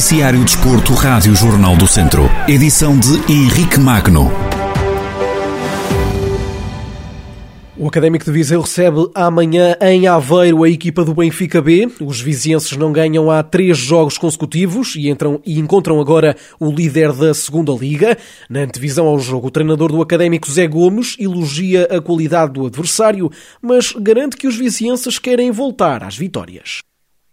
Noticiário Desporto, Rádio Jornal do Centro. Edição de Henrique Magno. O Académico de Viseu recebe amanhã em Aveiro a equipa do Benfica B. Os vizienses não ganham há três jogos consecutivos e, entram, e encontram agora o líder da segunda liga. Na antevisão ao jogo, o treinador do Académico Zé Gomes elogia a qualidade do adversário, mas garante que os vizienses querem voltar às vitórias.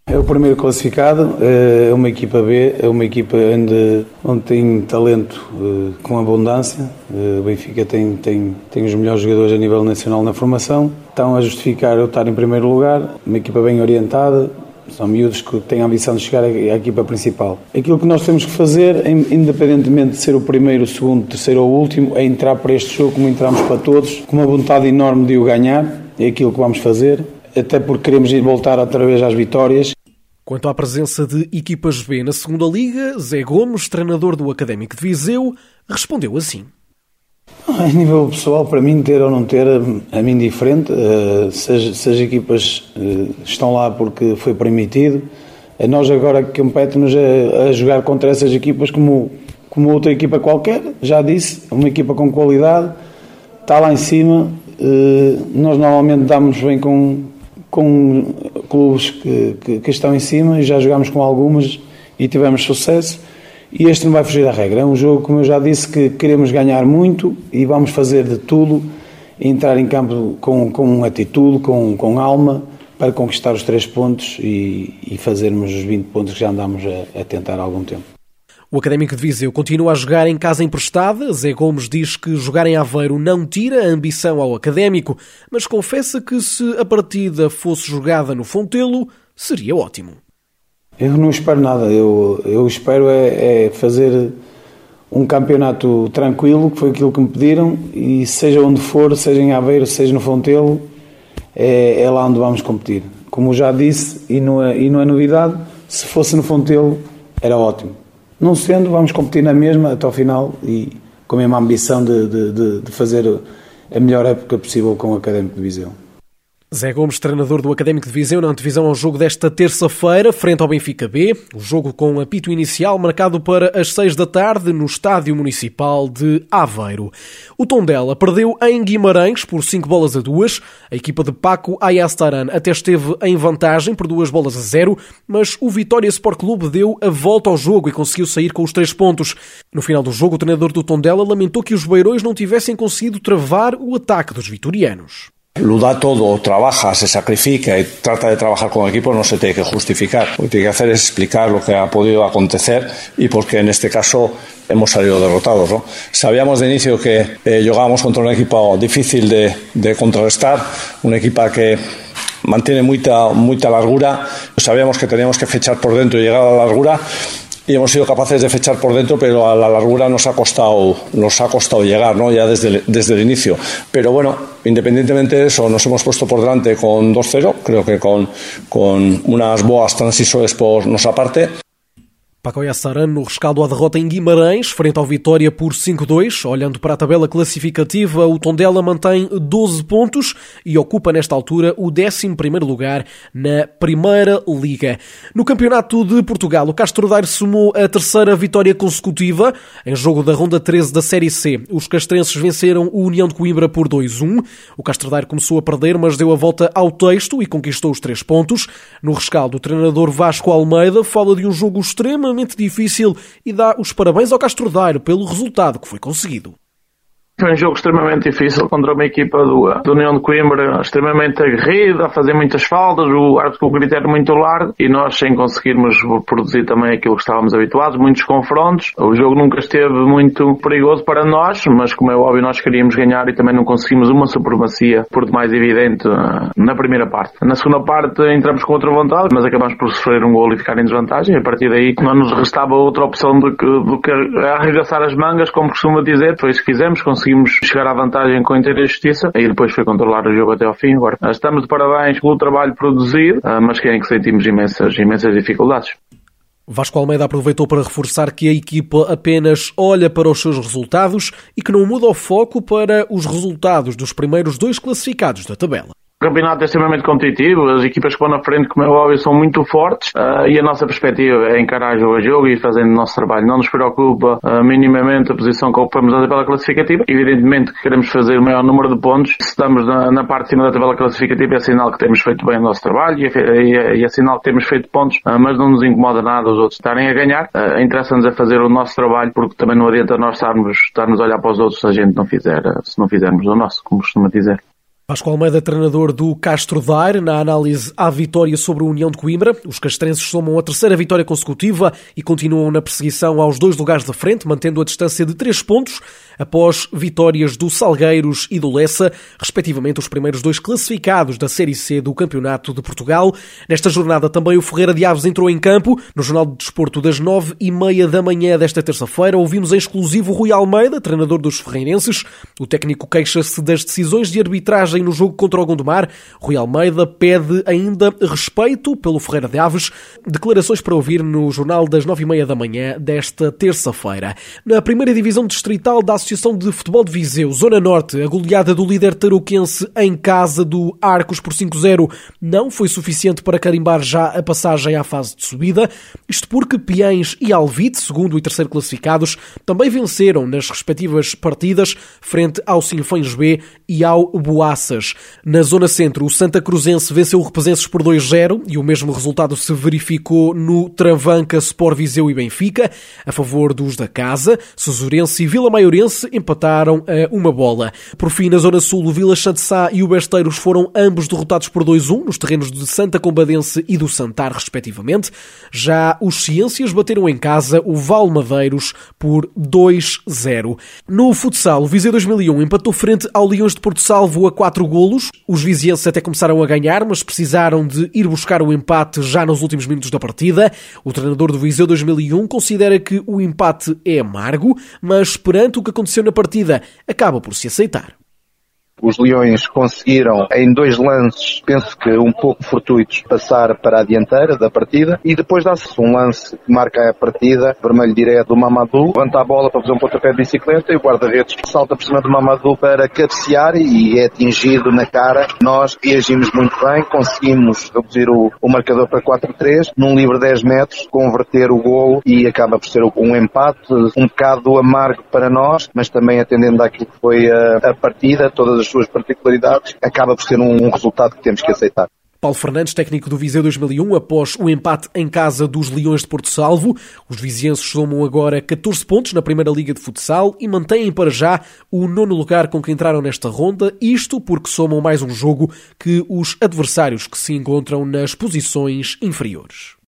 É o primeiro classificado, é uma equipa B, é uma equipa onde, onde tem talento eh, com abundância. Eh, o Benfica tem, tem, tem os melhores jogadores a nível nacional na formação. Estão a justificar eu estar em primeiro lugar, uma equipa bem orientada, são miúdos que têm a ambição de chegar à equipa principal. Aquilo que nós temos que fazer, independentemente de ser o primeiro, o segundo, o terceiro ou o último, é entrar para este jogo como entramos para todos, com uma vontade enorme de o ganhar. É aquilo que vamos fazer até porque queremos ir voltar outra vez às vitórias. Quanto à presença de equipas B na segunda liga, Zé Gomes, treinador do Académico de Viseu, respondeu assim. A nível pessoal, para mim, ter ou não ter, a mim diferente, eh, se as, equipas eh, estão lá porque foi permitido, nós agora compete-nos a, a, jogar contra essas equipas como, como outra equipa qualquer, já disse, uma equipa com qualidade, está lá em cima, eh, nós normalmente damos bem com, com clubes que, que, que, estão em cima e já jogámos com algumas e tivemos sucesso. E este não vai fugir da regra. É um jogo, como eu já disse, que queremos ganhar muito e vamos fazer de tudo, entrar em campo com, com atitude, com, com alma, para conquistar os três pontos e, e fazermos os 20 pontos que já andamos a, a tentar há algum tempo. O Académico de Viseu continua a jogar em casa emprestada. Zé Gomes diz que jogar em Aveiro não tira a ambição ao Académico, mas confessa que se a partida fosse jogada no Fontelo, seria ótimo. Eu não espero nada. Eu, eu espero é, é fazer um campeonato tranquilo, que foi aquilo que me pediram, e seja onde for, seja em Aveiro, seja no Fontelo, é, é lá onde vamos competir. Como já disse, e não, é, e não é novidade, se fosse no Fontelo, era ótimo. Não sendo, vamos competir na mesma até ao final e com a mesma ambição de, de, de fazer a melhor época possível com o Académico de Viseu. Zé Gomes, treinador do Académico de Viseu, na antevisão ao jogo desta terça-feira, frente ao Benfica B. O jogo com apito inicial marcado para as seis da tarde no Estádio Municipal de Aveiro. O Tondela perdeu em Guimarães por cinco bolas a duas. A equipa de Paco Ayastaran até esteve em vantagem por duas bolas a zero, mas o Vitória Sport Clube deu a volta ao jogo e conseguiu sair com os três pontos. No final do jogo, o treinador do Tondela lamentou que os beirões não tivessem conseguido travar o ataque dos vitorianos. Lo da todo, trabaja, se sacrifica y trata de trabajar con equipo, no se tiene que justificar. Lo que tiene que hacer es explicar lo que ha podido acontecer y por qué en este caso hemos salido derrotados. ¿no? Sabíamos de inicio que eh, contra un equipo difícil de, de contrarrestar, un equipo que mantiene mucha, mucha largura. Sabíamos que teníamos que fechar por dentro y llegar a la largura y hemos sido capaces de fechar por dentro, pero a la largura nos ha costado, nos ha costado llegar, ¿no? Ya desde el, desde el inicio. Pero bueno, independientemente de eso, nos hemos puesto por delante con 2-0, creo que con, con unas boas transisores por nuestra parte. Paco Yassarano no rescaldo à derrota em Guimarães, frente ao Vitória por 5-2. Olhando para a tabela classificativa, o Tondela mantém 12 pontos e ocupa nesta altura o 11º lugar na Primeira Liga. No Campeonato de Portugal, o Castro Daire somou a terceira vitória consecutiva em jogo da ronda 13 da Série C. Os castrenses venceram o União de Coimbra por 2-1. O Castro Daire começou a perder, mas deu a volta ao texto e conquistou os três pontos. No rescaldo, o treinador Vasco Almeida fala de um jogo extremamente extremamente difícil e dá os parabéns ao Castro Daire pelo resultado que foi conseguido. Foi um jogo extremamente difícil contra uma equipa do, do União de Coimbra extremamente aguerrida, a fazer muitas faltas, o árbitro com o critério muito largo e nós sem conseguirmos produzir também aquilo que estávamos habituados, muitos confrontos. O jogo nunca esteve muito perigoso para nós, mas como é óbvio nós queríamos ganhar e também não conseguimos uma supremacia por demais evidente uh, na primeira parte. Na segunda parte entramos com outra vontade, mas acabamos por sofrer um gol e ficar em desvantagem e a partir daí não nos restava outra opção do que, do que arregaçar as mangas, como costuma dizer, foi isso que fizemos, conseguimos conseguimos chegar à vantagem com inteira justiça e depois foi controlar o jogo até ao fim. Agora, estamos de parabéns pelo trabalho produzido, ah, mas que é que sentimos imensas, imensas dificuldades. Vasco Almeida aproveitou para reforçar que a equipa apenas olha para os seus resultados e que não muda o foco para os resultados dos primeiros dois classificados da tabela. O campeonato é extremamente competitivo, as equipas que vão na frente, como é óbvio, são muito fortes uh, e a nossa perspectiva é encarar jogo a jogo e fazendo o nosso trabalho. Não nos preocupa uh, minimamente a posição que ocupamos na tabela classificativa. Evidentemente que queremos fazer o maior número de pontos. Se estamos na, na parte de cima da tabela classificativa é sinal que temos feito bem o nosso trabalho e é, e é, é sinal que temos feito pontos, uh, mas não nos incomoda nada os outros estarem a ganhar. Interessa-nos a fazer o nosso trabalho porque também não adianta nós estarmos, estarmos a olhar para os outros se a gente não fizer, se não fizermos o nosso, como costuma dizer. Vasco Almeida, treinador do Castro Daire, na análise à vitória sobre a União de Coimbra. Os castrenses somam a terceira vitória consecutiva e continuam na perseguição aos dois lugares da frente, mantendo a distância de três pontos após vitórias do Salgueiros e do Lessa, respectivamente os primeiros dois classificados da Série C do Campeonato de Portugal. Nesta jornada também o Ferreira de Aves entrou em campo. No Jornal de Desporto das nove e meia da manhã desta terça-feira ouvimos em exclusivo Rui Almeida, treinador dos ferreirenses. O técnico queixa-se das decisões de arbitragem no jogo contra o Gondomar. Rui Almeida pede ainda respeito pelo Ferreira de Aves. Declarações para ouvir no Jornal das nove e meia da manhã desta terça-feira. Na primeira divisão distrital da Associação de Futebol de Viseu, Zona Norte, a goleada do líder tarouquense em casa do Arcos por 5-0 não foi suficiente para carimbar já a passagem à fase de subida. Isto porque Piães e Alvite, segundo e terceiro classificados, também venceram nas respectivas partidas frente ao Sinfães B e ao Boaça. Na zona centro, o Santa Cruzense venceu o Repesenses por 2-0 e o mesmo resultado se verificou no Travanca, Sport Viseu e Benfica. A favor dos da casa, Cesurense e Vila Maiorense empataram a uma bola. Por fim, na zona sul, o Vila Sá e o Besteiros foram ambos derrotados por 2-1 nos terrenos de Santa Combadense e do Santar, respectivamente. Já os Ciências bateram em casa o Val Madeiros por 2-0. No futsal, o Viseu 2001 empatou frente ao Leões de Porto Salvo a 4 quatro golos. Os vizienses até começaram a ganhar, mas precisaram de ir buscar o empate já nos últimos minutos da partida. O treinador do Viseu 2001 considera que o empate é amargo, mas perante o que aconteceu na partida, acaba por se aceitar. Os Leões conseguiram, em dois lances, penso que um pouco fortuitos, passar para a dianteira da partida e depois dá-se um lance que marca a partida, vermelho direto do Mamadou, levanta a bola para fazer um pontapé de bicicleta e o guarda-redes salta por cima do Mamadou para cabecear e é atingido na cara. Nós reagimos muito bem, conseguimos reduzir o, o marcador para 4-3, num livre 10 metros, converter o golo e acaba por ser um empate um bocado amargo para nós, mas também atendendo àquilo que foi a, a partida, todas as as suas particularidades, acaba por ser um, resultado que temos que aceitar. Paulo Fernandes, técnico do Viseu 2001, após o empate em casa dos Leões de Porto Salvo. Os vizienses somam agora 14 pontos na Primeira Liga de Futsal e mantêm para já o nono lugar com que entraram nesta ronda, isto porque somam mais um jogo que os adversários que se encontram nas posições inferiores.